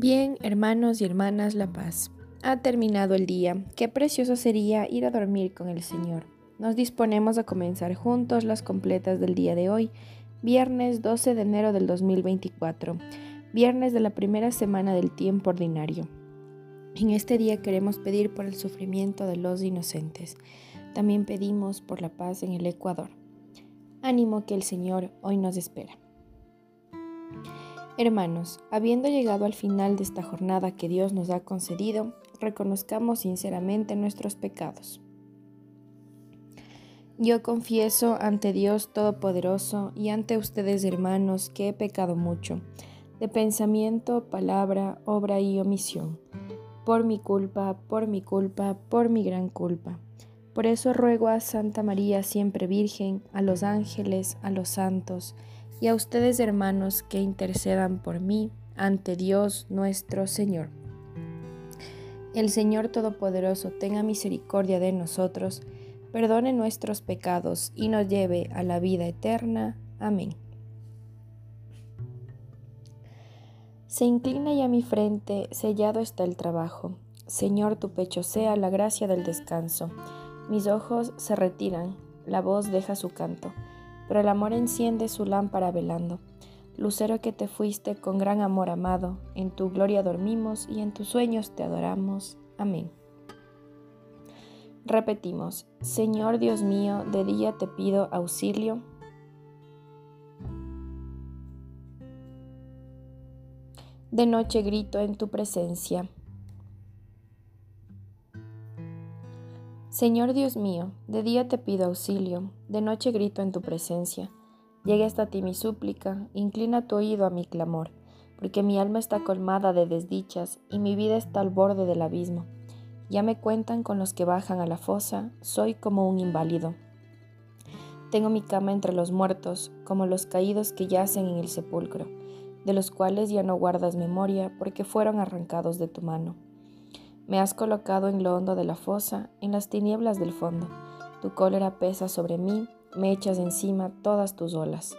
Bien, hermanos y hermanas La Paz, ha terminado el día. Qué precioso sería ir a dormir con el Señor. Nos disponemos a comenzar juntos las completas del día de hoy, viernes 12 de enero del 2024, viernes de la primera semana del tiempo ordinario. En este día queremos pedir por el sufrimiento de los inocentes. También pedimos por la paz en el Ecuador. Ánimo que el Señor hoy nos espera. Hermanos, habiendo llegado al final de esta jornada que Dios nos ha concedido, reconozcamos sinceramente nuestros pecados. Yo confieso ante Dios Todopoderoso y ante ustedes hermanos que he pecado mucho, de pensamiento, palabra, obra y omisión, por mi culpa, por mi culpa, por mi gran culpa. Por eso ruego a Santa María siempre Virgen, a los ángeles, a los santos, y a ustedes hermanos que intercedan por mí ante Dios nuestro Señor. El Señor Todopoderoso tenga misericordia de nosotros, perdone nuestros pecados y nos lleve a la vida eterna. Amén. Se inclina ya mi frente, sellado está el trabajo. Señor, tu pecho sea la gracia del descanso. Mis ojos se retiran, la voz deja su canto pero el amor enciende su lámpara velando. Lucero que te fuiste con gran amor amado, en tu gloria dormimos y en tus sueños te adoramos. Amén. Repetimos, Señor Dios mío, de día te pido auxilio. De noche grito en tu presencia. Señor Dios mío, de día te pido auxilio, de noche grito en tu presencia. Llegue hasta ti mi súplica, inclina tu oído a mi clamor, porque mi alma está colmada de desdichas y mi vida está al borde del abismo. Ya me cuentan con los que bajan a la fosa, soy como un inválido. Tengo mi cama entre los muertos, como los caídos que yacen en el sepulcro, de los cuales ya no guardas memoria porque fueron arrancados de tu mano. Me has colocado en lo hondo de la fosa, en las tinieblas del fondo. Tu cólera pesa sobre mí, me echas encima todas tus olas.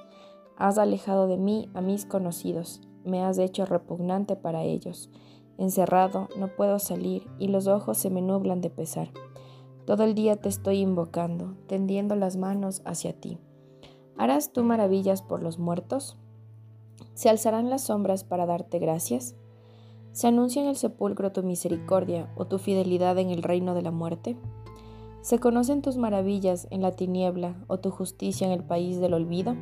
Has alejado de mí a mis conocidos, me has hecho repugnante para ellos. Encerrado, no puedo salir y los ojos se me nublan de pesar. Todo el día te estoy invocando, tendiendo las manos hacia ti. ¿Harás tú maravillas por los muertos? ¿Se alzarán las sombras para darte gracias? ¿Se anuncia en el sepulcro tu misericordia o tu fidelidad en el reino de la muerte? ¿Se conocen tus maravillas en la tiniebla o tu justicia en el país del olvido?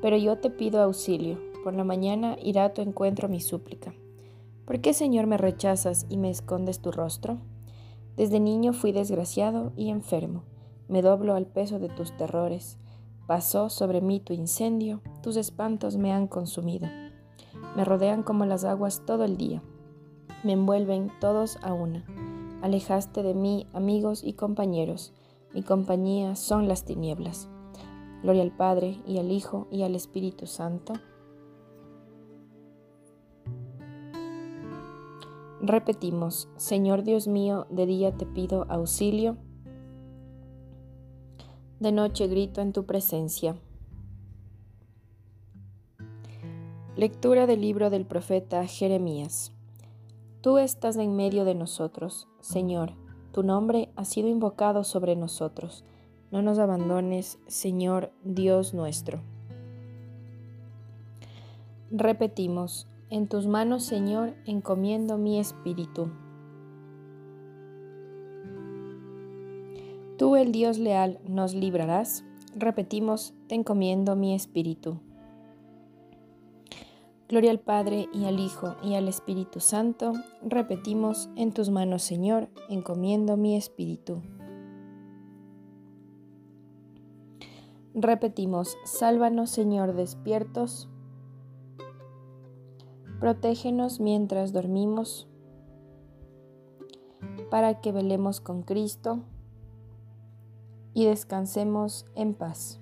Pero yo te pido auxilio, por la mañana irá a tu encuentro mi súplica. ¿Por qué, Señor, me rechazas y me escondes tu rostro? Desde niño fui desgraciado y enfermo, me doblo al peso de tus terrores. Pasó sobre mí tu incendio, tus espantos me han consumido. Me rodean como las aguas todo el día. Me envuelven todos a una. Alejaste de mí amigos y compañeros. Mi compañía son las tinieblas. Gloria al Padre y al Hijo y al Espíritu Santo. Repetimos, Señor Dios mío, de día te pido auxilio, de noche grito en tu presencia. Lectura del libro del profeta Jeremías. Tú estás en medio de nosotros, Señor, tu nombre ha sido invocado sobre nosotros. No nos abandones, Señor Dios nuestro. Repetimos, en tus manos, Señor, encomiendo mi espíritu. Tú, el Dios leal, nos librarás. Repetimos, te encomiendo mi espíritu. Gloria al Padre y al Hijo y al Espíritu Santo. Repetimos, en tus manos, Señor, encomiendo mi espíritu. Repetimos, sálvanos, Señor, despiertos. Protégenos mientras dormimos, para que velemos con Cristo y descansemos en paz.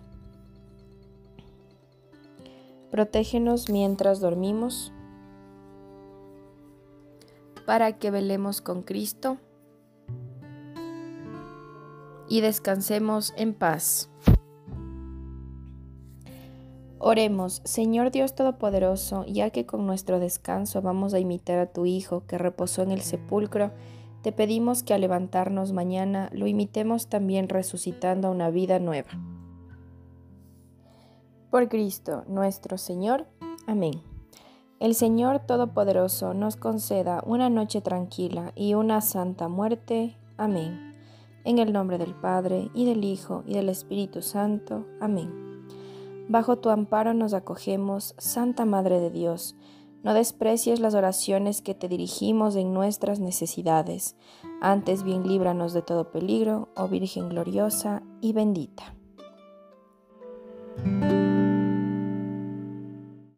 Protégenos mientras dormimos, para que velemos con Cristo y descansemos en paz. Oremos, Señor Dios Todopoderoso, ya que con nuestro descanso vamos a imitar a tu Hijo que reposó en el sepulcro, te pedimos que al levantarnos mañana lo imitemos también resucitando a una vida nueva. Por Cristo nuestro Señor. Amén. El Señor Todopoderoso nos conceda una noche tranquila y una santa muerte. Amén. En el nombre del Padre, y del Hijo, y del Espíritu Santo. Amén. Bajo tu amparo nos acogemos, Santa Madre de Dios. No desprecies las oraciones que te dirigimos en nuestras necesidades. Antes bien líbranos de todo peligro, oh Virgen gloriosa y bendita.